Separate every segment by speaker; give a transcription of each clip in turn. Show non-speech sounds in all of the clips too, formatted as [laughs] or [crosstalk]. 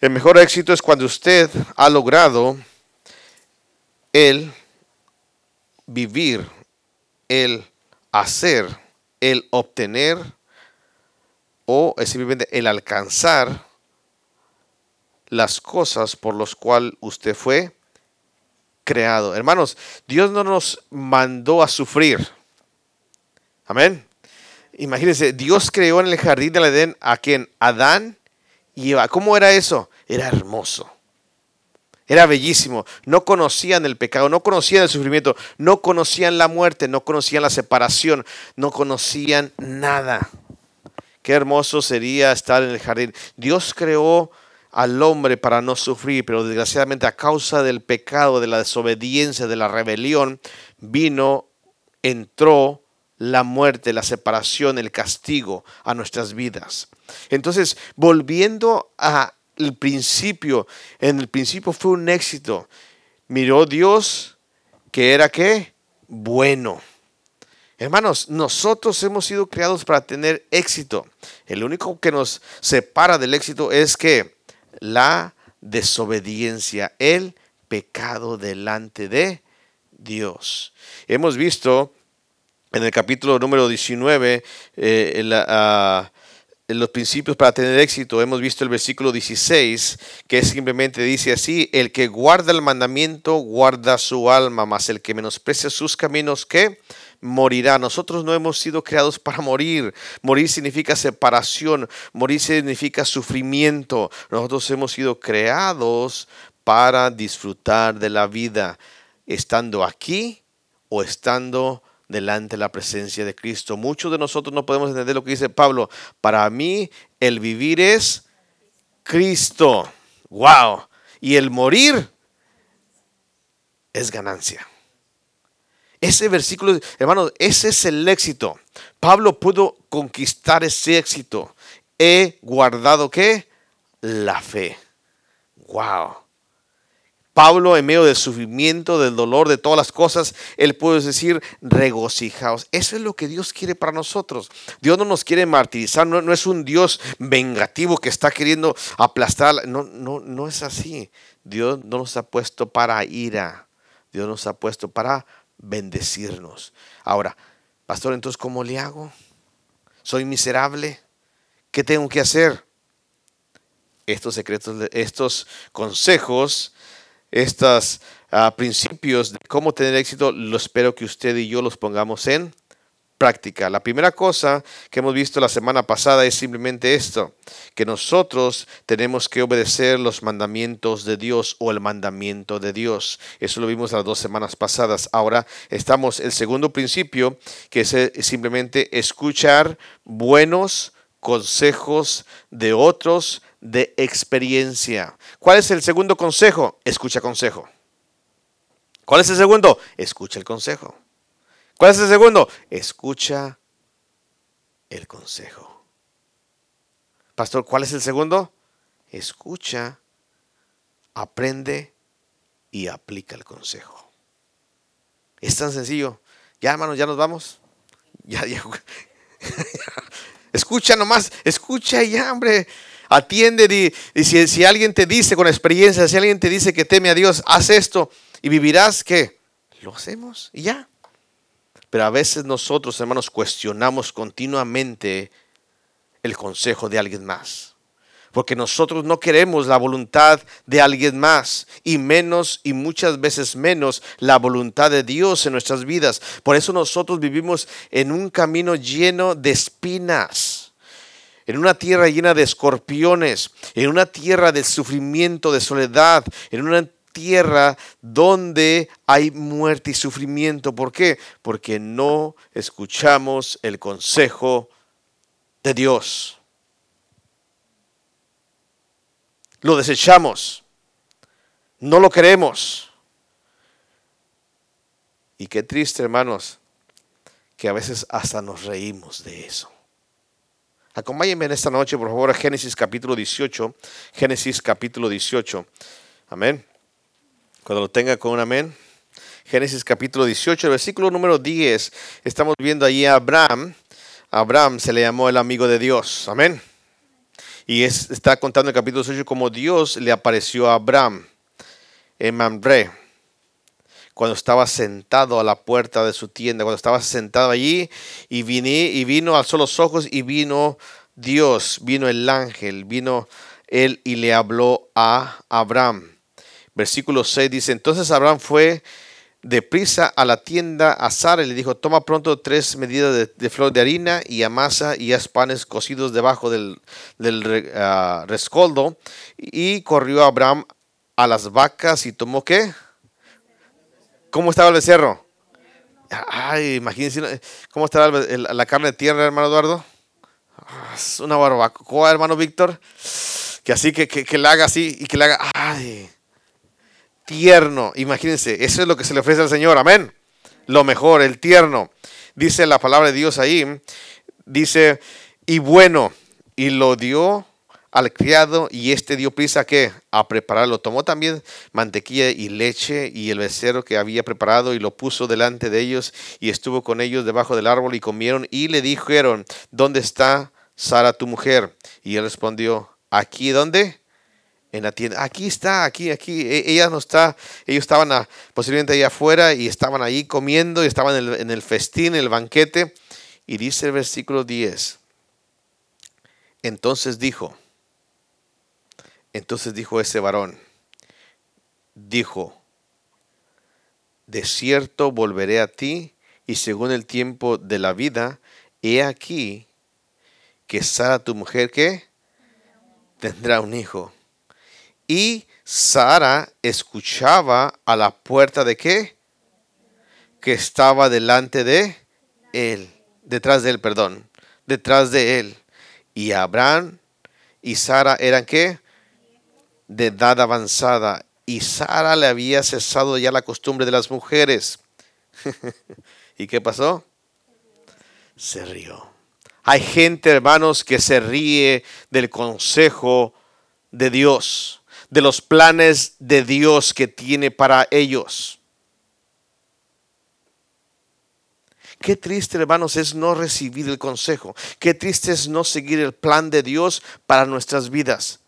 Speaker 1: El mejor éxito es cuando usted ha logrado el vivir, el hacer, el obtener o simplemente el alcanzar las cosas por las cuales usted fue creado. Hermanos, Dios no nos mandó a sufrir. Amén. Imagínense, Dios creó en el jardín del Edén a quien Adán ¿Cómo era eso? Era hermoso. Era bellísimo. No conocían el pecado, no conocían el sufrimiento, no conocían la muerte, no conocían la separación, no conocían nada. Qué hermoso sería estar en el jardín. Dios creó al hombre para no sufrir, pero desgraciadamente a causa del pecado, de la desobediencia, de la rebelión, vino, entró la muerte, la separación, el castigo a nuestras vidas. Entonces, volviendo a el principio, en el principio fue un éxito. Miró Dios que era qué? Bueno. Hermanos, nosotros hemos sido creados para tener éxito. El único que nos separa del éxito es que la desobediencia, el pecado delante de Dios. Hemos visto en el capítulo número 19 eh, la, en los principios para tener éxito, hemos visto el versículo 16, que simplemente dice así, el que guarda el mandamiento guarda su alma, mas el que menosprecia sus caminos, ¿qué? Morirá. Nosotros no hemos sido creados para morir. Morir significa separación, morir significa sufrimiento. Nosotros hemos sido creados para disfrutar de la vida, estando aquí o estando delante de la presencia de Cristo. Muchos de nosotros no podemos entender lo que dice Pablo. Para mí el vivir es Cristo. Wow. Y el morir es ganancia. Ese versículo, hermano, ese es el éxito. Pablo pudo conquistar ese éxito. He guardado qué? La fe. Wow. Pablo, en medio del sufrimiento, del dolor, de todas las cosas, él puede decir, regocijaos. Eso es lo que Dios quiere para nosotros. Dios no nos quiere martirizar, no, es un Dios vengativo que está queriendo aplastar. No, no, no es así. Dios no nos ha puesto para ira. Dios nos ha puesto para bendecirnos. Ahora, pastor, entonces, ¿cómo le hago? ¿Soy miserable? ¿Qué tengo que hacer? Estos secretos, estos consejos estos ah, principios de cómo tener éxito, lo espero que usted y yo los pongamos en práctica. La primera cosa que hemos visto la semana pasada es simplemente esto, que nosotros tenemos que obedecer los mandamientos de Dios o el mandamiento de Dios. Eso lo vimos las dos semanas pasadas. Ahora estamos, el segundo principio, que es eh, simplemente escuchar buenos consejos de otros de experiencia. ¿Cuál es el segundo consejo? Escucha consejo. ¿Cuál es el segundo? Escucha el consejo. ¿Cuál es el segundo? Escucha el consejo. Pastor, ¿cuál es el segundo? Escucha, aprende y aplica el consejo. Es tan sencillo. Ya, hermanos, ya nos vamos. Ya, ya. [laughs] escucha nomás, escucha ya, hombre. Atiende y, si, si, alguien te dice con experiencia, si alguien te dice que teme a Dios, haz esto y vivirás que lo hacemos y ya. Pero a veces nosotros, hermanos, cuestionamos continuamente el consejo de alguien más. Porque nosotros no queremos la voluntad de alguien más y menos y muchas veces menos la voluntad de Dios en nuestras vidas. Por eso nosotros vivimos en un camino lleno de espinas en una tierra llena de escorpiones, en una tierra de sufrimiento, de soledad, en una tierra donde hay muerte y sufrimiento. ¿Por qué? Porque no escuchamos el consejo de Dios. Lo desechamos. No lo queremos. Y qué triste, hermanos, que a veces hasta nos reímos de eso. Acompáñenme en esta noche, por favor, a Génesis capítulo 18. Génesis capítulo 18. Amén. Cuando lo tenga con un amén. Génesis capítulo 18, versículo número 10. Estamos viendo allí a Abraham. Abraham se le llamó el amigo de Dios. Amén. Y está contando el capítulo 8 como Dios le apareció a Abraham en Mamre cuando estaba sentado a la puerta de su tienda, cuando estaba sentado allí y, vine, y vino, alzó los ojos y vino Dios, vino el ángel, vino él y le habló a Abraham. Versículo 6 dice, entonces Abraham fue deprisa a la tienda a Sara y le dijo, toma pronto tres medidas de, flor de harina y amasa y haz panes cocidos debajo del, ah, rescoldo. Y corrió Abraham a las vacas y tomó qué? ¿Cómo estaba el becerro? Ay, imagínense cómo estaba la carne de tierra, hermano Eduardo. Ah, es una barbacoa, hermano Víctor. Que así, que, que, la haga así y que le haga, ay, tierno. Imagínense, eso es lo que se le ofrece al Señor, amén. Lo mejor, el tierno. Dice la palabra de Dios ahí, dice, y bueno, y lo dio al criado y este dio prisa que a prepararlo. Tomó también mantequilla y leche y el becerro que había preparado y lo puso delante de ellos y estuvo con ellos debajo del árbol y comieron y le dijeron, ¿dónde está Sara tu mujer? Y él respondió, aquí, ¿dónde? En la tienda. Aquí está, aquí, aquí. E-, ella no está. Ellos estaban posiblemente allá afuera y estaban ahí comiendo y estaban en el, en el festín, en el banquete. Y dice el versículo 10. Entonces dijo, entonces dijo ese varón, dijo, de cierto volveré a ti y según el tiempo de la vida, he aquí que Sara tu mujer que tendrá un hijo. Y Sara escuchaba a la puerta de qué? Que estaba delante de él, detrás de él, perdón, detrás de él. Y Abraham y Sara eran qué? De edad avanzada y Sara le había cesado ya la costumbre de las mujeres. [laughs] ¿Y qué pasó? Se rió. Hay gente, hermanos, que se ríe del consejo de Dios, de los planes de Dios que tiene para ellos. Qué triste, hermanos, es no recibir el consejo. Qué triste es no seguir el plan de Dios para nuestras vidas.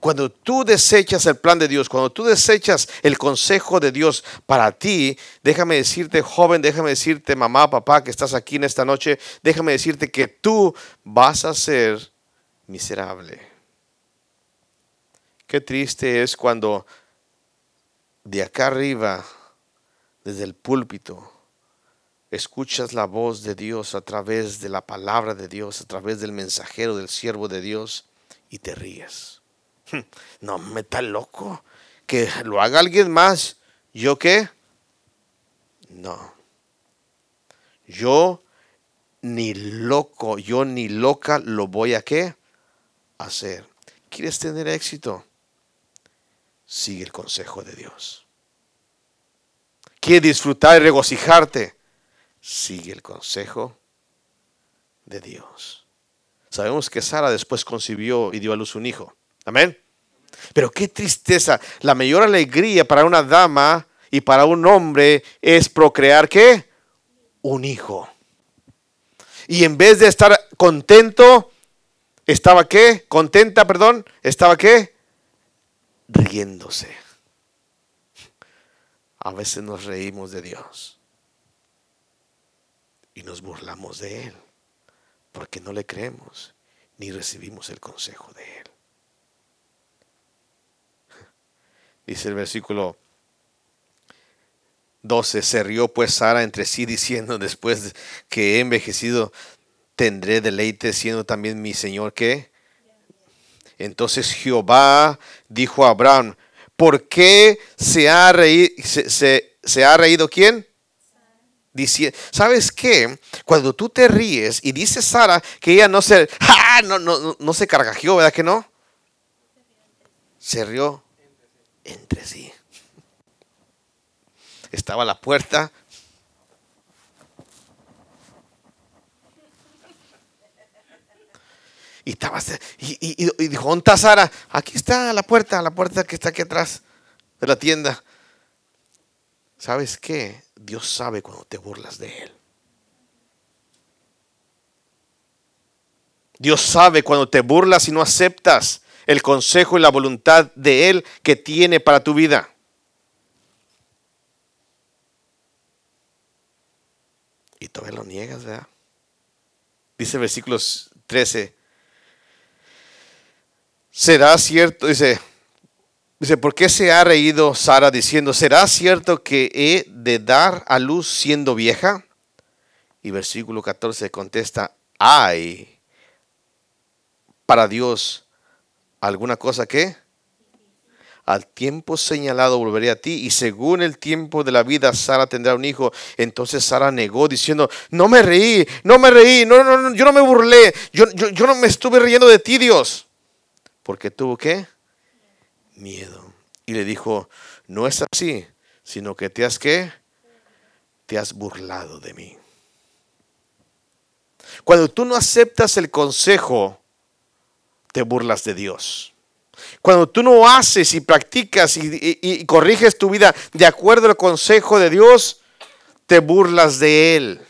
Speaker 1: Cuando tú desechas el plan de Dios, cuando tú desechas el consejo de Dios para ti, déjame decirte, joven, déjame decirte, mamá, papá, que estás aquí en esta noche, déjame decirte que tú vas a ser miserable. Qué triste es cuando de acá arriba, desde el púlpito, escuchas la voz de Dios a través de la palabra de Dios, a través del mensajero, del siervo de Dios, y te ríes. [laughs] No, me está loco. Que lo haga alguien más. ¿Yo qué? No. Yo ni loco, yo ni loca lo voy a qué? Hacer. ¿Quieres tener éxito? Sigue el consejo de Dios. ¿Quieres disfrutar y regocijarte? Sigue el consejo de Dios. Sabemos que Sara después concibió y dio a luz un hijo. Amén. Pero qué tristeza. La mayor alegría para una dama y para un hombre es procrear qué? Un hijo. Y en vez de estar contento, estaba qué? Contenta, perdón, estaba qué? Riéndose. A veces nos reímos de Dios y nos burlamos de Él porque no le creemos ni recibimos el consejo de Él. Dice el versículo 12, se rió pues Sara entre sí diciendo, después que he envejecido, tendré deleite siendo también mi Señor que. Entonces Jehová dijo a Abraham, ¿por qué se ha reído, quién? Dice, ¿sabes qué? Cuando tú te ríes y dice Sara que ella no se, [laughs] no, no, no se cargajeó, ¿verdad que no? Se rió entre sí. Estaba la puerta. Y, estaba, y, y, dijo, ¿dónde Sara? Aquí está la puerta, la puerta que está aquí atrás de la tienda. ¿Sabes qué? Dios sabe cuando te burlas de Él. Dios sabe cuando te burlas y no aceptas el consejo y la voluntad de Él que tiene para tu vida. Y todavía lo niegas, ¿verdad? Dice versículos 13. ¿Será cierto? Dice, dice, ¿por qué se ha reído Sara diciendo, ¿será cierto que he de dar a luz siendo vieja? Y versículo 14 contesta, hay para Dios alguna cosa que al tiempo señalado volveré a ti y según el tiempo de la vida Sara tendrá un hijo. Entonces Sara negó diciendo, no me reí, no me reí, no, no, no yo no me burlé, yo, yo, yo no me estuve riendo de ti Dios. Porque tuvo qué? Miedo. Y le dijo, no es así, sino que te has qué? Te has burlado de mí. Cuando tú no aceptas el consejo, te burlas de Dios. Cuando tú no haces y practicas y, corriges tu vida de acuerdo al consejo de Dios, te burlas de Él.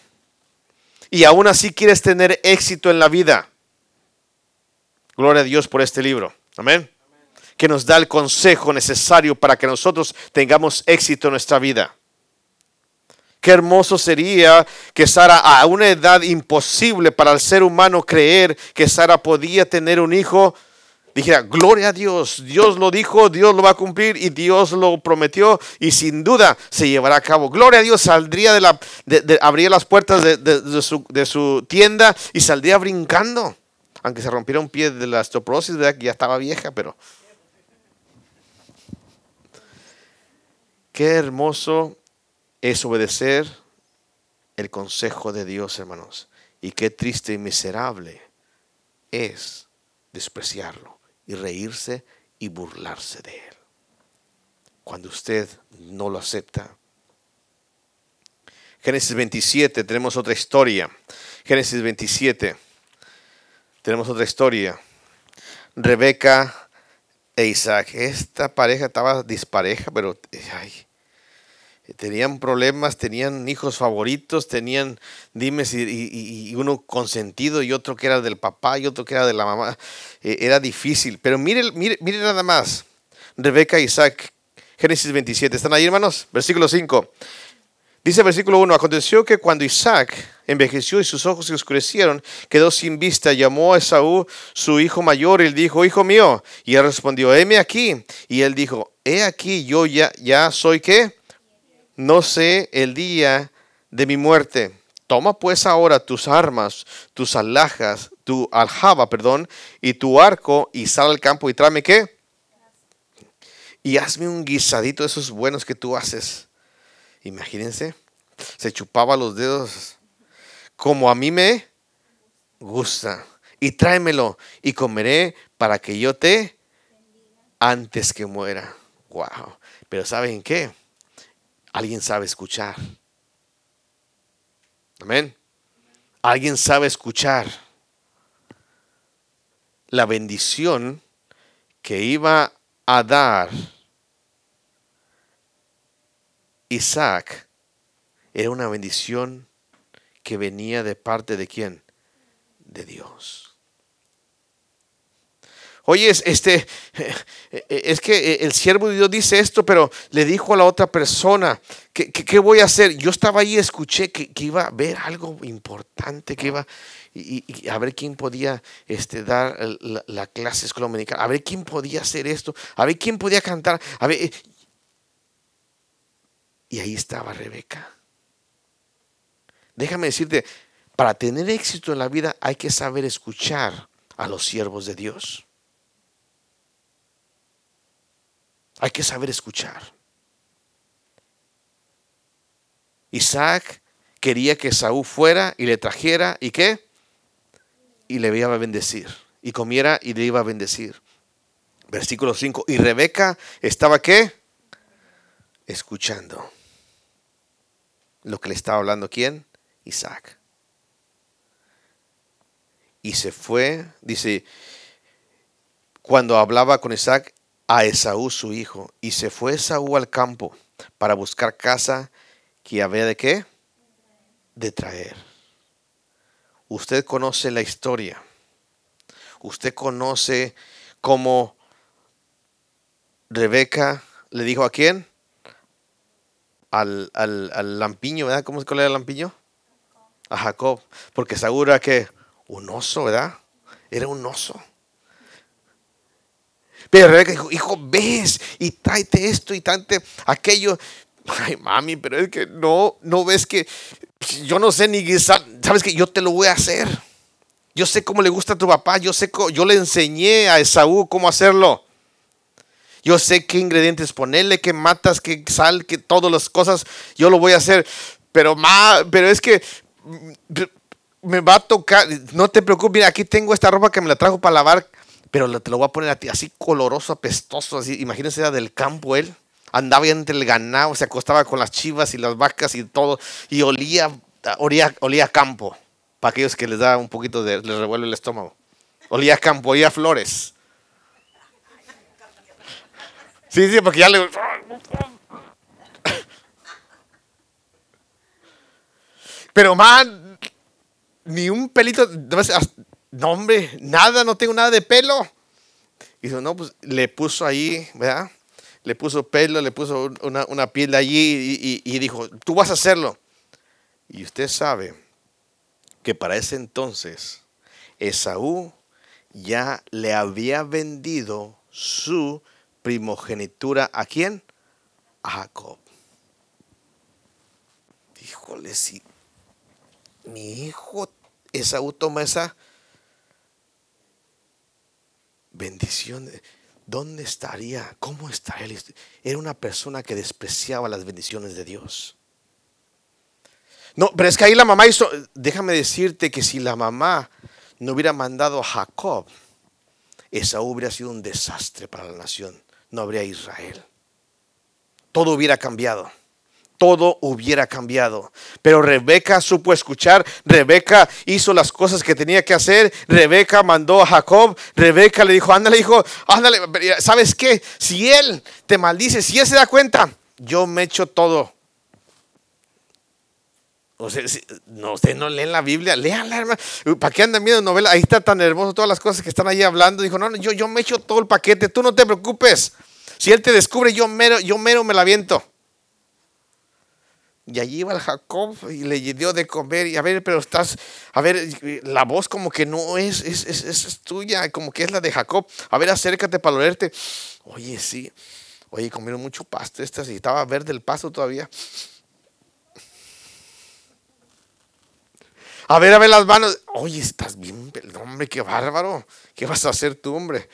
Speaker 1: Y aún así quieres tener éxito en la vida. Gloria a Dios por este libro. Amén. Que nos da el consejo necesario para que nosotros tengamos éxito en nuestra vida. Qué hermoso sería que Sara, a una edad imposible para el ser humano creer que Sara podía tener un hijo, dijera, gloria a Dios, Dios lo dijo, Dios lo va a cumplir y Dios lo prometió y sin duda se llevará a cabo. Gloria a Dios, saldría de la, abría las puertas de, su, tienda y saldría brincando, aunque se rompiera un pie de la osteoporosis, que ya estaba vieja, pero... Qué hermoso es obedecer el consejo de Dios, hermanos. Y qué triste y miserable es despreciarlo y reírse y burlarse de él. Cuando usted no lo acepta. Génesis 27, tenemos otra historia. Génesis 27, tenemos otra historia. Rebeca e Isaac. Esta pareja estaba dispareja, pero ay, tenían problemas, tenían hijos favoritos, tenían dimes y, uno consentido y otro que era del papá y otro que era de la mamá. Eh, era difícil. Pero mire, mire, mire nada más. Rebeca e Isaac, Génesis 27. ¿Están ahí, hermanos? Versículo 5. Dice versículo 1, aconteció que cuando Isaac envejeció y sus ojos se oscurecieron, quedó sin vista, llamó a Esaú, su hijo mayor, y él dijo, hijo mío, y él respondió, heme aquí. Y él dijo, he aquí, yo ya, ya soy qué? No sé el día de mi muerte. Toma pues ahora tus armas, tus alhajas, tu aljaba, perdón, y tu arco, y sal al campo y tráeme qué. Y hazme un guisadito de esos buenos que tú haces. Imagínense, se chupaba los dedos como a mí me gusta. Y tráemelo y comeré para que yo te antes que muera. Wow. Pero ¿saben qué? Alguien sabe escuchar. Amén. Alguien sabe escuchar la bendición que iba a dar Isaac era una bendición que venía de parte de quién? De Dios. Oye, este, es que el siervo de Dios dice esto, pero le dijo a la otra persona, ¿qué, voy a hacer? Yo estaba ahí y escuché que, iba a ver algo importante, que iba y, a ver quién podía este, dar la, clase escuela a ver quién podía hacer esto, a ver quién podía cantar, a ver. Y ahí estaba Rebeca. Déjame decirte, para tener éxito en la vida hay que saber escuchar a los siervos de Dios. Hay que saber escuchar. Isaac quería que Saúl fuera y le trajera y qué? Y le iba a bendecir. Y comiera y le iba a bendecir. Versículo 5. Y Rebeca estaba qué? Escuchando. Lo que le estaba hablando quién? Isaac. Y se fue, dice, cuando hablaba con Isaac, a Esaú su hijo, y se fue Esaú al campo para buscar casa que había de qué? De traer. Usted conoce la historia. Usted conoce cómo Rebeca le dijo a quién? Al, al, lampiño, ¿verdad? ¿Cómo que era el lampiño? A Jacob. Porque segura que un oso, ¿verdad? Era un oso. Pero Rebeca dijo, hijo, ves y tráete esto y tráete aquello. Ay, mami, pero es que no, no ves que yo no sé ni sabes que yo te lo voy a hacer. Yo sé cómo le gusta a tu papá, yo sé yo le enseñé a Esaú cómo hacerlo. Yo sé qué ingredientes ponerle, qué matas, qué sal, qué todas las cosas, yo lo voy a hacer. Pero ma, pero es que mm, me va a tocar, no te preocupes, aquí tengo esta ropa que me la trajo para lavar, pero te lo voy a poner a ti así coloroso, apestoso, así, imagínense era del campo él andaba entre el ganado, se acostaba con las chivas y las vacas y todo, y olía, olía, olía campo, para aquellos que les da un poquito de, les revuelve el estómago. Olía campo, olía flores. Sí, sí, porque ya le... Pero, man, ni un pelito, no, hombre, nada, no tengo nada de pelo. Y dijo, no, pues le puso ahí, ¿verdad? le puso pelo, le puso una, piel allí y, dijo, tú vas a hacerlo. Y usted sabe que para ese entonces Esaú ya le había vendido su primogenitura a quién? A Jacob. Híjole, si mi hijo Esaú toma esa bendición. ¿dónde estaría? ¿Cómo estaría? Era una persona que despreciaba las bendiciones de Dios. No, pero es que ahí la mamá hizo, déjame decirte que si la mamá no hubiera mandado a Jacob, Esaú hubiera sido un desastre para la nación. No habría Israel. Todo hubiera cambiado todo hubiera cambiado. Pero Rebeca supo escuchar, Rebeca hizo las cosas que tenía que hacer, Rebeca mandó a Jacob, Rebeca le dijo, ándale hijo, ándale, ¿sabes qué? Si él te maldice, si él se da cuenta, yo me echo todo. O sea, no, ustedes no leen la Biblia, leanla, hermano. ¿Para qué andan viendo novela? Ahí está tan hermoso todas las cosas que están ahí hablando. Dijo, no, no yo, yo me echo todo el paquete, tú no te preocupes. Si él te descubre, yo mero, yo mero me la viento. Y allí iba el Jacob y le dio de comer. Y a ver, pero estás, a ver, la voz como que no es, es, es, es tuya, como que es la de Jacob. A ver, acércate para olerte. Oye, sí. Oye, comieron mucho pasto estas y estaba verde el pasto todavía. A ver, a ver las manos. Oye, estás bien, hombre, qué bárbaro. ¿Qué vas a hacer tú, hombre?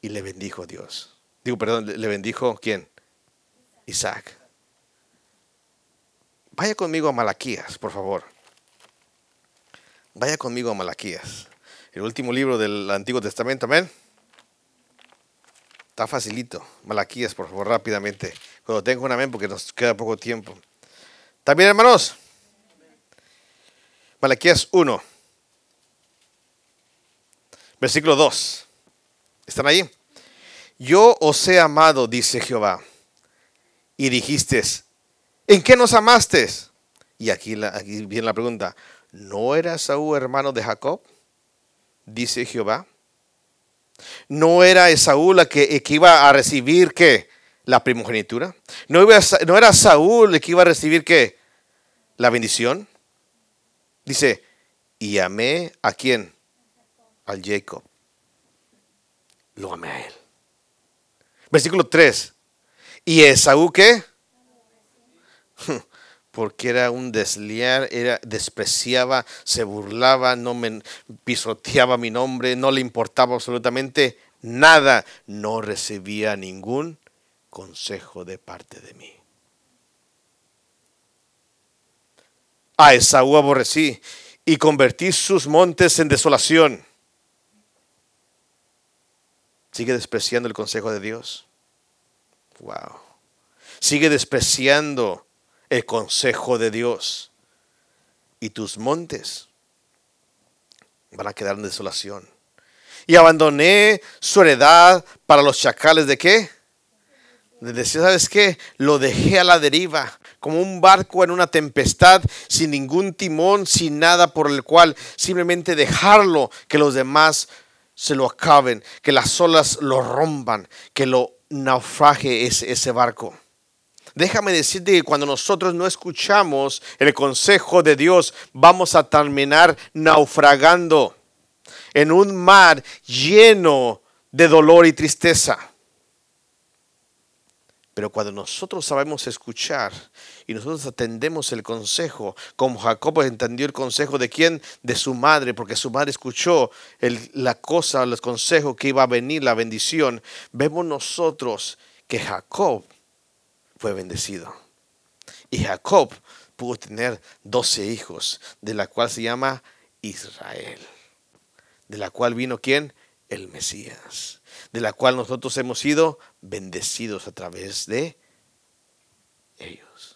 Speaker 1: Y le bendijo Dios. Digo, perdón, le bendijo quién? Isaac. Vaya conmigo a Malaquías, por favor. Vaya conmigo a Malaquías. El último libro del Antiguo Testamento, amén. Está facilito. Malaquías, por favor, rápidamente. Cuando tengo un amén, porque nos queda poco tiempo. ¿También, hermanos? Malaquías 1. Versículo 2. ¿Están ahí? Yo os he amado, dice Jehová y dijiste, ¿en qué nos amaste? Y aquí, viene la pregunta, ¿no era Esaú hermano de Jacob? Dice Jehová. ¿No era Esaú la que, iba a recibir qué? La primogenitura. ¿No, ¿No era Saúl el que iba a recibir qué? La bendición. Dice, y amé a quién? Al Jacob. Lo amé a él. Versículo 3. ¿Y Esaú qué? [laughs] Porque era un desleal, era, despreciaba, se burlaba, no me pisoteaba mi nombre, no le importaba absolutamente nada, no recibía ningún consejo de parte de mí. A Esaú aborrecí y convertí sus montes en desolación. Sigue despreciando el consejo de Dios. Wow. Sigue despreciando el consejo de Dios. Y tus montes van a quedar en desolación. Y abandoné su heredad para los chacales de qué? De decir, ¿sabes qué? Lo dejé a la deriva como un barco en una tempestad, sin ningún timón, sin nada por el cual simplemente dejarlo que los demás se lo acaben, que las olas lo rompan, que lo naufrague ese, ese barco. Déjame decirte que cuando nosotros no escuchamos el consejo de Dios, vamos a terminar naufragando en un mar lleno de dolor y tristeza. Pero cuando nosotros sabemos escuchar y nosotros atendemos el consejo, como Jacob entendió el consejo de quién? De su madre, porque su madre escuchó la cosa, el consejo que iba a venir, la bendición, vemos nosotros que Jacob fue bendecido. Y Jacob pudo tener doce hijos, de la cual se llama Israel, de la cual vino quién? El Mesías de la cual nosotros hemos sido bendecidos a través de ellos.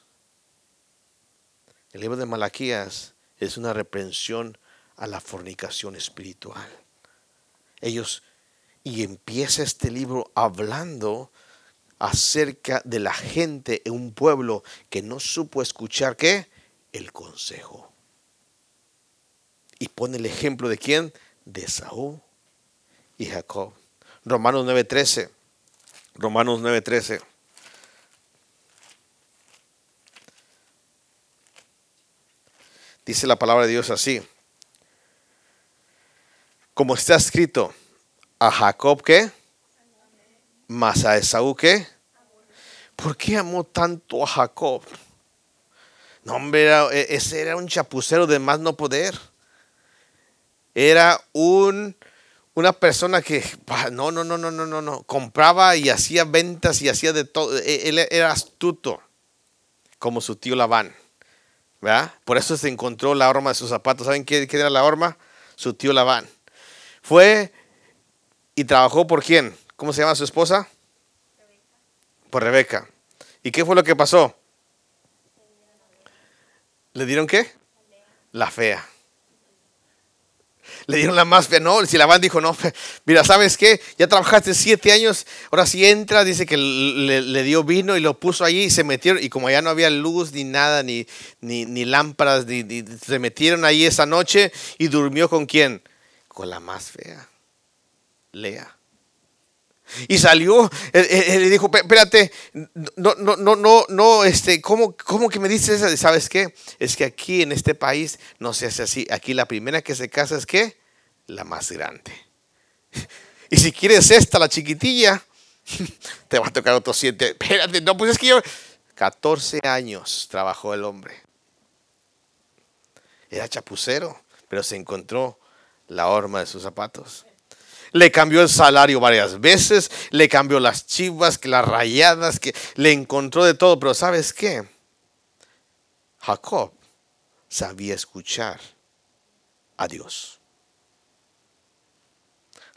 Speaker 1: El libro de Malaquías es una reprensión a la fornicación espiritual. Ellos, y empieza este libro hablando acerca de la gente en un pueblo que no supo escuchar qué? El consejo. Y pone el ejemplo de quién? De Saúl y Jacob. Romanos 9:13. Romanos 9:13. Dice la palabra de Dios así. Como está escrito, a Jacob que, más a Esaú que. ¿Por qué amó tanto a Jacob? No, hombre, e, ese era un chapucero de más no poder. Era un una persona que, no, no, no, no, no, no, no, compraba y hacía ventas y hacía de todo. E, él era astuto, como su tío Labán. ¿Verdad? Por eso se encontró la horma de sus zapatos. ¿Saben qué, era la horma? Su tío Labán. Fue y trabajó por quién? ¿Cómo se llama su esposa? Por Rebeca. ¿Y qué fue lo que pasó? ¿Le dieron qué? La fea le dieron la más fea. No, si la van dijo, no, [laughs] mira, ¿sabes qué? Ya trabajaste siete años, ahora sí entra, dice que le, dio vino y lo puso allí y se metieron. Y como ya no había luz ni nada, ni, ni, lámparas, ni, se metieron ahí esa noche y durmió con quién? Con la más fea, Lea. Y salió, él, le dijo, espérate, no, no, no, no, no, este, ¿cómo, ¿cómo que me dices eso? ¿Sabes qué? Es que aquí en este país no se hace así. Aquí la primera que se casa es qué? La más grande. [laughs] Y si quieres esta, la chiquitilla, [laughs] te va a tocar otros siete. Espérate, no, pues es que yo, 14 años trabajó el hombre. Era chapucero, pero se encontró la horma de sus zapatos le cambió el salario varias veces, le cambió las chivas, las rayadas, que le encontró de todo. Pero ¿sabes qué? Jacob sabía escuchar a Dios.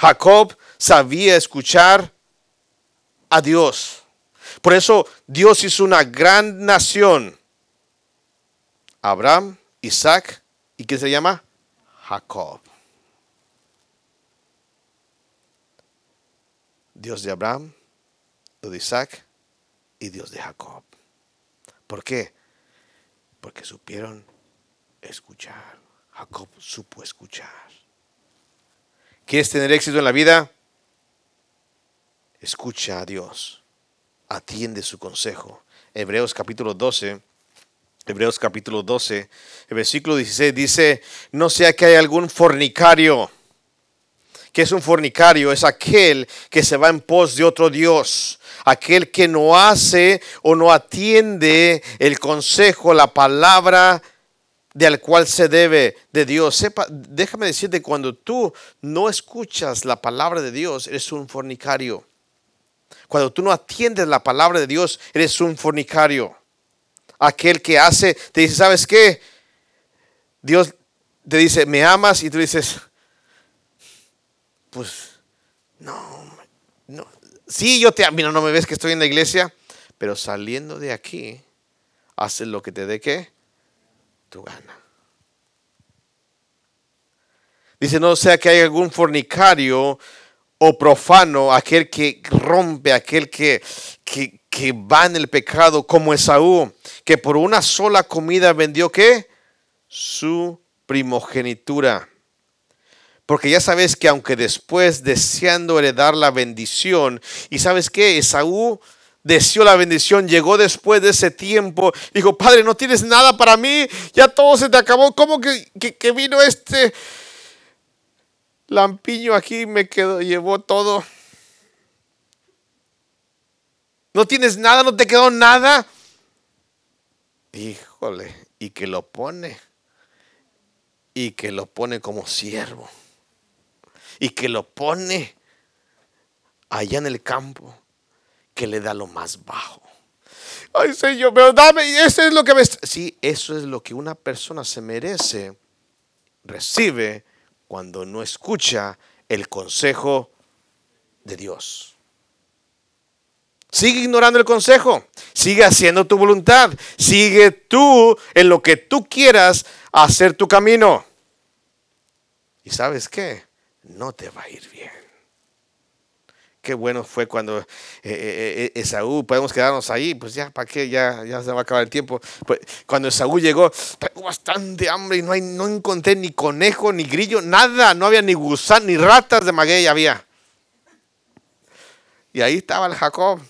Speaker 1: Jacob sabía escuchar a Dios. Por eso Dios hizo una gran nación. Abraham, Isaac y ¿qué se llama? Jacob. Dios de Abraham, de Isaac y Dios de Jacob. ¿Por qué? Porque supieron escuchar. Jacob supo escuchar. ¿Quieres tener éxito en la vida? Escucha a Dios. Atiende su consejo. Hebreos capítulo 12. Hebreos capítulo 12, el versículo 16 dice, no sea que haya algún fornicario que es un fornicario, es aquel que se va en pos de otro Dios, aquel que no hace o no atiende el consejo, la palabra del cual se debe de Dios. Sepa, déjame decirte, cuando tú no escuchas la palabra de Dios, eres un fornicario. Cuando tú no atiendes la palabra de Dios, eres un fornicario. Aquel que hace, te dice, ¿sabes qué? Dios te dice, me amas y tú dices, pues no, no. Sí, yo te mira, no me ves que estoy en la iglesia, pero saliendo de aquí, haces lo que te dé que tu gana. Dice, no sea que haya algún fornicario o profano, aquel que rompe, aquel que, que, que va en el pecado, como Esaú, que por una sola comida vendió qué? Su primogenitura. Porque ya sabes que aunque después deseando heredar la bendición, y sabes que Esaú deseó la bendición, llegó después de ese tiempo, dijo, Padre, no tienes nada para mí, ya todo se te acabó, ¿cómo que, que vino este lampiño aquí, me quedó, llevó todo? No tienes nada, no te quedó nada. Híjole, y que lo pone, y que lo pone como siervo y que lo pone allá en el campo, que le da lo más bajo. Ay, Señor, pero dame, eso es lo que me... Sí, eso es lo que una persona se merece, recibe cuando no escucha el consejo de Dios. Sigue ignorando el consejo, sigue haciendo tu voluntad, sigue tú en lo que tú quieras hacer tu camino. ¿Y sabes qué? no te va a ir bien. Qué bueno fue cuando eh, eh, eh, Esaú, podemos quedarnos ahí, pues ya, ¿para qué? Ya, ya se va a acabar el tiempo. Pues, cuando Esaú llegó, tengo bastante hambre y no, hay, no encontré ni conejo, ni grillo, nada, no había ni gusano, ni ratas de maguey había. Y ahí estaba el Jacob,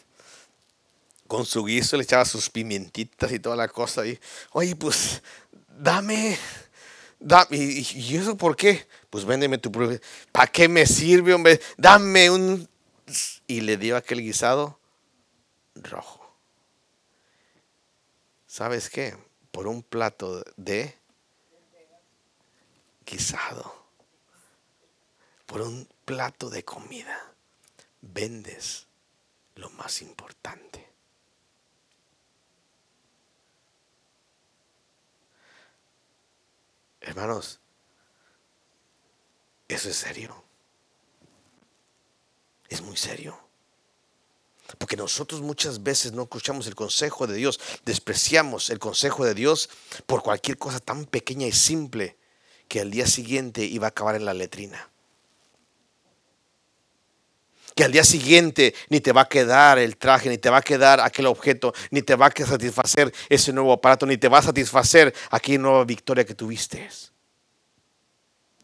Speaker 1: con su guiso, le echaba sus pimientitas y toda la cosa. Y, oye, pues, dame, dame, ¿y eso por qué? pues véndeme tu ¿Para qué me sirve, hombre? Dame un... Y le dio aquel guisado rojo. ¿Sabes qué? Por un plato de guisado, por un plato de comida, vendes lo más importante. Hermanos, eso es serio. Es muy serio. Porque nosotros muchas veces no escuchamos el consejo de Dios, despreciamos el consejo de Dios por cualquier cosa tan pequeña y simple que al día siguiente iba a acabar en la letrina. Que al día siguiente ni te va a quedar el traje, ni te va a quedar aquel objeto, ni te va a satisfacer ese nuevo aparato, ni te va a satisfacer aquella nueva victoria que tuviste.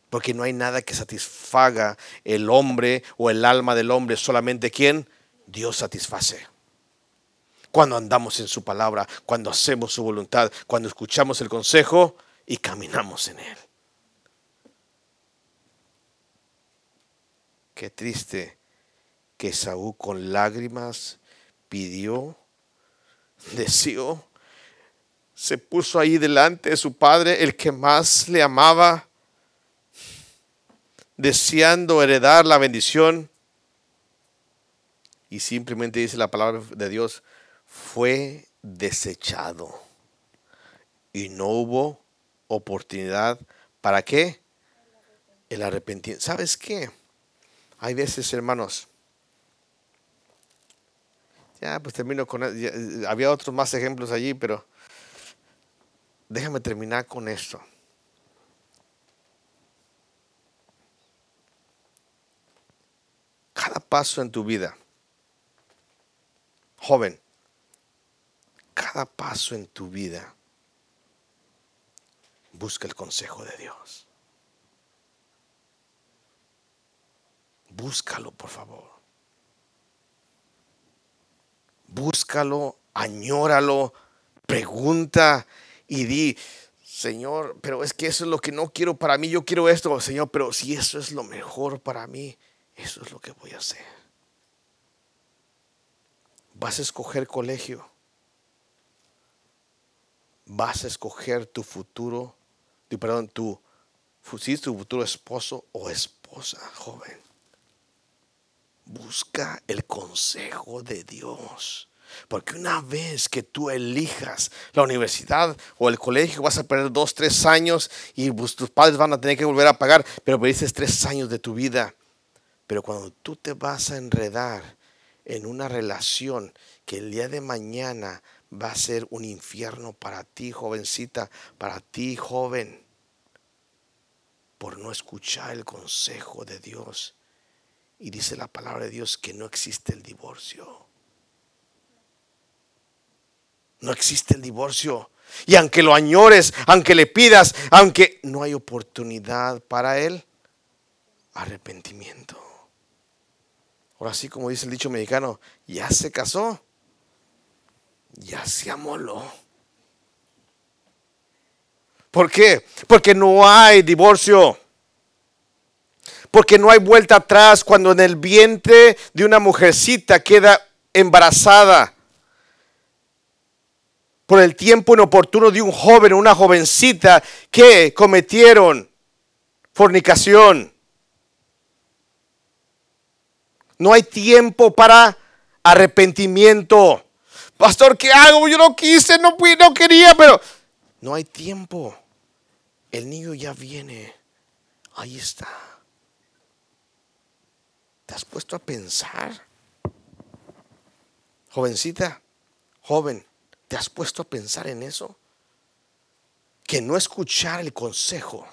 Speaker 1: Porque no hay nada que satisfaga el hombre o el alma del hombre, solamente quien Dios satisface. Cuando andamos en su palabra, cuando hacemos su voluntad, cuando escuchamos el consejo y caminamos en él. Qué triste que Saúl con lágrimas pidió, [laughs] deseó, se puso ahí delante de su padre, el que más le amaba, deseando heredar la bendición. Y simplemente dice la palabra de Dios, fue desechado. Y no hubo oportunidad. ¿Para qué? El arrepentimiento. ¿Sabes qué? Hay veces, hermanos. Ya, pues termino con... había otros más ejemplos allí, pero déjame terminar con esto. cada paso en tu vida, joven, cada paso en tu vida, busca el consejo de Dios. Búscalo, por favor. Búscalo, añóralo, pregunta y di, Señor, pero es que eso es lo que no quiero para mí, yo quiero esto, Señor, pero si eso es lo mejor para mí, eso es lo que voy a hacer. Vas a escoger colegio. Vas a escoger tu futuro, perdón, tu, tu futuro esposo o esposa, joven. Busca el consejo de Dios. Porque una vez que tú elijas la universidad o el colegio, vas a perder dos, tres años y tus padres van a tener que volver a pagar, pero perdiste tres años de tu vida. Pero cuando tú te vas a enredar en una relación que el día de mañana va a ser un infierno para ti, jovencita, para ti, joven, por no escuchar el consejo de Dios. Y dice la palabra de Dios que no existe el divorcio. No existe el divorcio. Y aunque lo añores, aunque le pidas, aunque no hay oportunidad para él, arrepentimiento. Ahora sí, como dice el dicho mexicano, ya se casó, ya se amoló. ¿Por qué? Porque no hay divorcio. Porque no hay vuelta atrás cuando en el vientre de una mujercita queda embarazada por el tiempo inoportuno de un joven o una jovencita que cometieron fornicación. No hay tiempo para arrepentimiento. Pastor, ¿qué hago? Yo no quise, no, no quería, pero no hay tiempo. El niño ya viene. Ahí está. ¿Te has puesto a pensar? Jovencita, joven, ¿te has puesto a pensar en eso? Que no escuchar el consejo,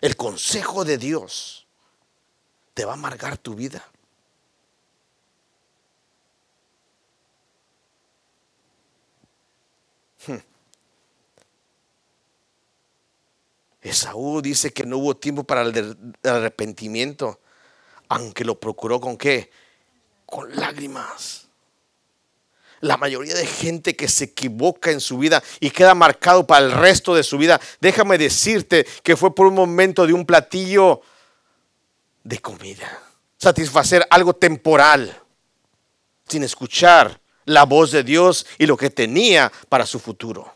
Speaker 1: el consejo de Dios, te va a amargar tu vida. Esaú dice que no hubo tiempo para el arrepentimiento aunque lo procuró con qué? Con lágrimas. La mayoría de gente que se equivoca en su vida y queda marcado para el resto de su vida, déjame decirte que fue por un momento de un platillo de comida. Satisfacer algo temporal, sin escuchar la voz de Dios y lo que tenía para su futuro.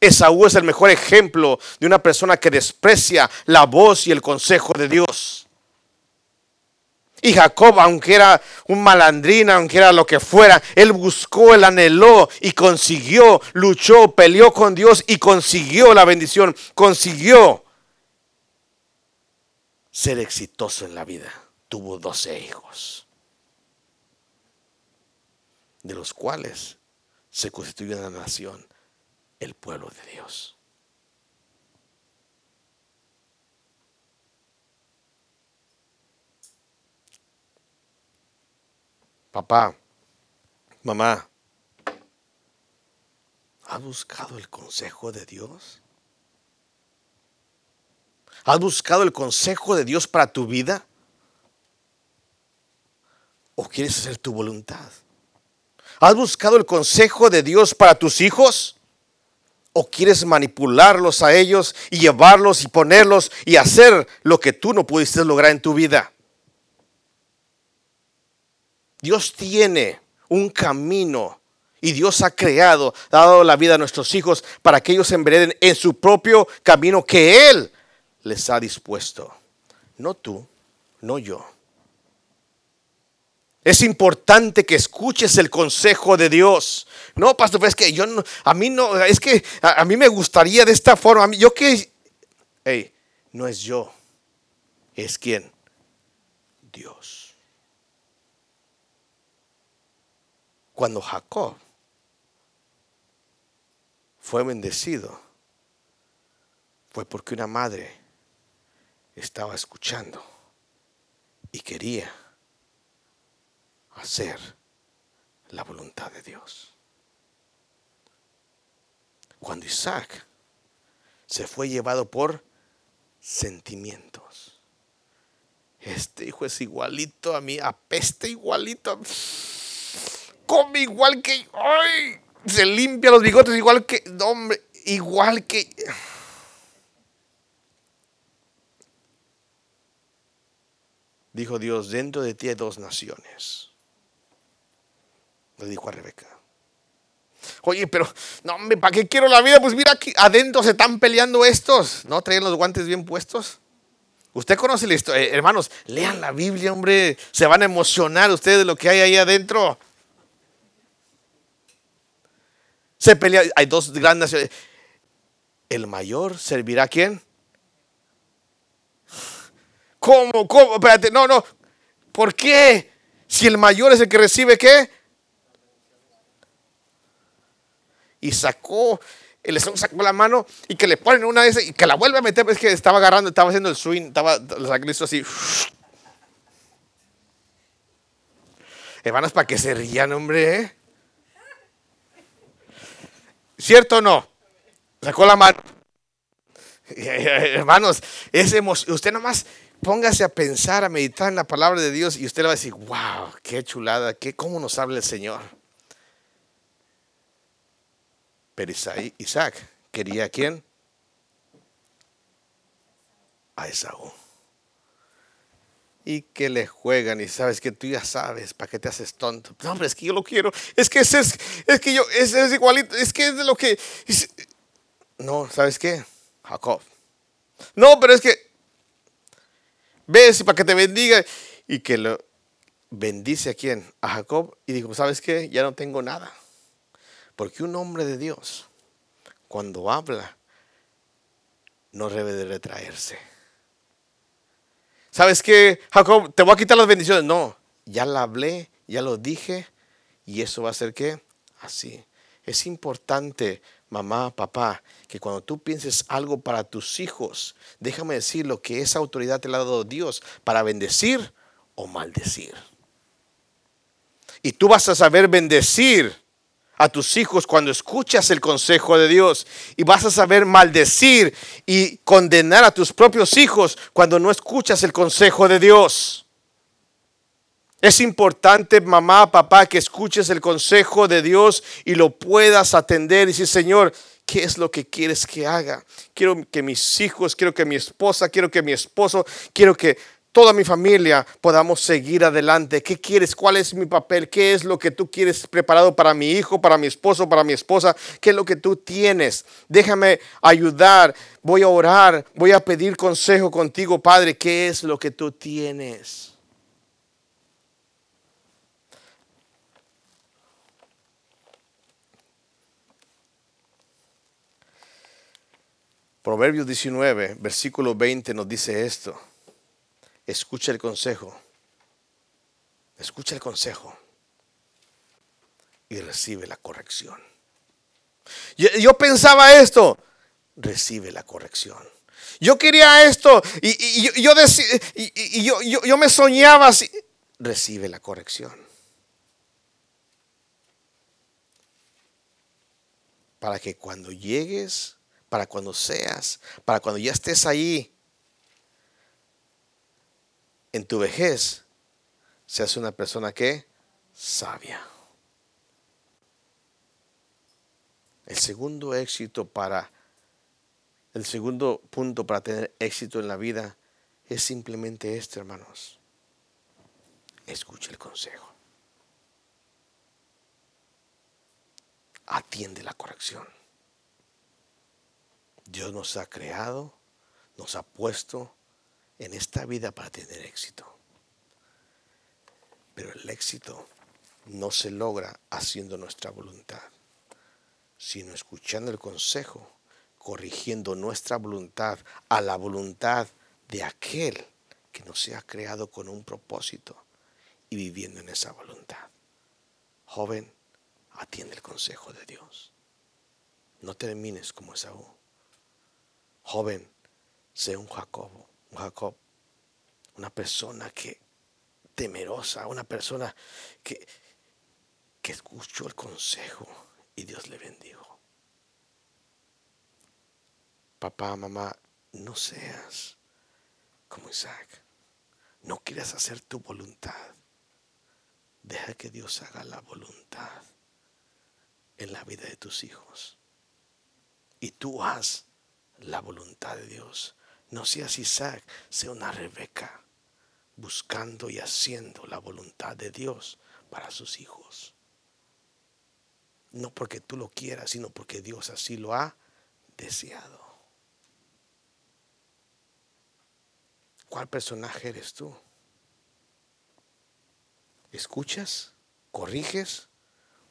Speaker 1: Esaú es el mejor ejemplo de una persona que desprecia la voz y el consejo de Dios. Y Jacob, aunque era un malandrín, aunque era lo que fuera, él buscó, él anheló y consiguió, luchó, peleó con Dios y consiguió la bendición, consiguió ser exitoso en la vida. Tuvo doce hijos, de los cuales se constituyó una nación el pueblo de Dios. Papá, mamá, ¿has buscado el consejo de Dios? ¿Has buscado el consejo de Dios para tu vida? ¿O quieres hacer tu voluntad? ¿Has buscado el consejo de Dios para tus hijos? ¿O quieres manipularlos a ellos y llevarlos y ponerlos y hacer lo que tú no pudiste lograr en tu vida? Dios tiene un camino y Dios ha creado, dado la vida a nuestros hijos para que ellos envereden en su propio camino que Él les ha dispuesto. No tú, no yo. Es importante que escuches el consejo de Dios. No, pastor, es que yo no, a mí no, es que a, mí me gustaría de esta forma. A mí, yo que, hey, no es yo, es quien, Dios. Cuando Jacob fue bendecido, fue porque una madre estaba escuchando y quería hacer la voluntad de Dios. Cuando Isaac se fue llevado por sentimientos. Este hijo es igualito a mí, apeste igualito. Come igual que. Se limpia los bigotes igual que. Hombre, igual que. Dijo Dios: Dentro de ti hay dos naciones le dijo a Rebeca. Oye, pero, no, hombre, ¿para qué quiero la vida? Pues mira, aquí adentro se están peleando estos. ¿No traen los guantes bien puestos? Usted conoce la historia. Eh, hermanos, lean la Biblia, hombre. Se van a emocionar ustedes de lo que hay ahí adentro. Se pelea, hay dos grandes naciones. ¿El mayor servirá a quién? ¿Cómo? ¿Cómo? Espérate, no, no. ¿Por qué? Si el mayor es el que recibe qué? Y sacó, el sacó la mano y que le ponen una esas y que la vuelve a meter, es que estaba agarrando, estaba haciendo el swing, estaba listo así. Hermanos, para que se rían, hombre. ¿eh? ¿Cierto o no? Sacó la mano. [laughs] Hermanos, es usted nomás póngase a pensar, a meditar en la palabra de Dios y usted le va a decir, wow, qué chulada, qué, cómo nos habla el Señor. Pero Isaac quería a quién? A Esaú. Y que le juegan y sabes que tú ya sabes, ¿para qué te haces tonto? No, hombre, es que yo lo quiero. Es que es, es que yo, ese es igualito, es que es de lo que... no, ¿sabes qué? Jacob. No, pero es que ves para que te bendiga y que lo bendice a quién? A Jacob y dijo, ¿sabes qué? Ya no tengo nada. Porque un hombre de Dios, cuando habla, no debe de retraerse. ¿Sabes qué, Jacob? Te voy a quitar las bendiciones. No, ya la hablé, ya lo dije, y eso va a ser qué? Así. Es importante, mamá, papá, que cuando tú pienses algo para tus hijos, déjame decir lo que esa autoridad te la ha dado Dios para bendecir o maldecir. Y tú vas a saber bendecir a tus hijos cuando escuchas el consejo de Dios. Y vas a saber maldecir y condenar a tus propios hijos cuando no escuchas el consejo de Dios. Es importante, mamá, papá, que escuches el consejo de Dios y lo puedas atender y decir, Señor, ¿qué es lo que quieres que haga? Quiero que mis hijos, quiero que mi esposa, quiero que mi esposo, quiero que toda mi familia podamos seguir adelante. ¿Qué quieres? ¿Cuál es mi papel? ¿Qué es lo que tú quieres preparado para mi hijo, para mi esposo, para mi esposa? ¿Qué es lo que tú tienes? Déjame ayudar. Voy a orar. Voy a pedir consejo contigo, Padre. ¿Qué es lo que tú tienes? Proverbios 19, versículo 20 nos dice esto escucha el consejo. Escucha el consejo y recibe la corrección. Yo, pensaba esto, recibe la corrección. Yo quería esto y, yo, y yo, yo, me soñaba así, recibe la corrección. Para que cuando llegues, para cuando seas, para cuando ya estés ahí, en tu vejez seas una persona que sabia. El segundo éxito para el segundo punto para tener éxito en la vida es simplemente este, hermanos. Escucha el consejo. Atiende la corrección. Dios nos ha creado, nos ha puesto en esta vida para tener éxito. Pero el éxito no se logra haciendo nuestra voluntad, sino escuchando el consejo, corrigiendo nuestra voluntad a la voluntad de aquel que nos ha creado con un propósito y viviendo en esa voluntad. Joven, atiende el consejo de Dios. No termines como Esaú. Joven, sé un Jacobo Jacob, una persona que temerosa, una persona que, que escuchó el consejo y Dios le bendijo. Papá, mamá, no seas como Isaac. No quieras hacer tu voluntad. Deja que Dios haga la voluntad en la vida de tus hijos. Y tú haz la voluntad de Dios. No seas Isaac, sea una Rebeca, buscando y haciendo la voluntad de Dios para sus hijos. No porque tú lo quieras, sino porque Dios así lo ha deseado. ¿Cuál personaje eres tú? ¿Escuchas? ¿Corriges?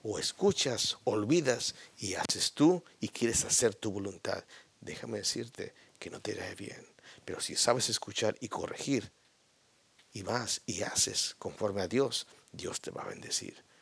Speaker 1: ¿O escuchas, olvidas y haces tú y quieres hacer tu voluntad? Déjame decirte, que no te irá bien. Pero si sabes escuchar y corregir, y vas y haces conforme a Dios, Dios te va a bendecir.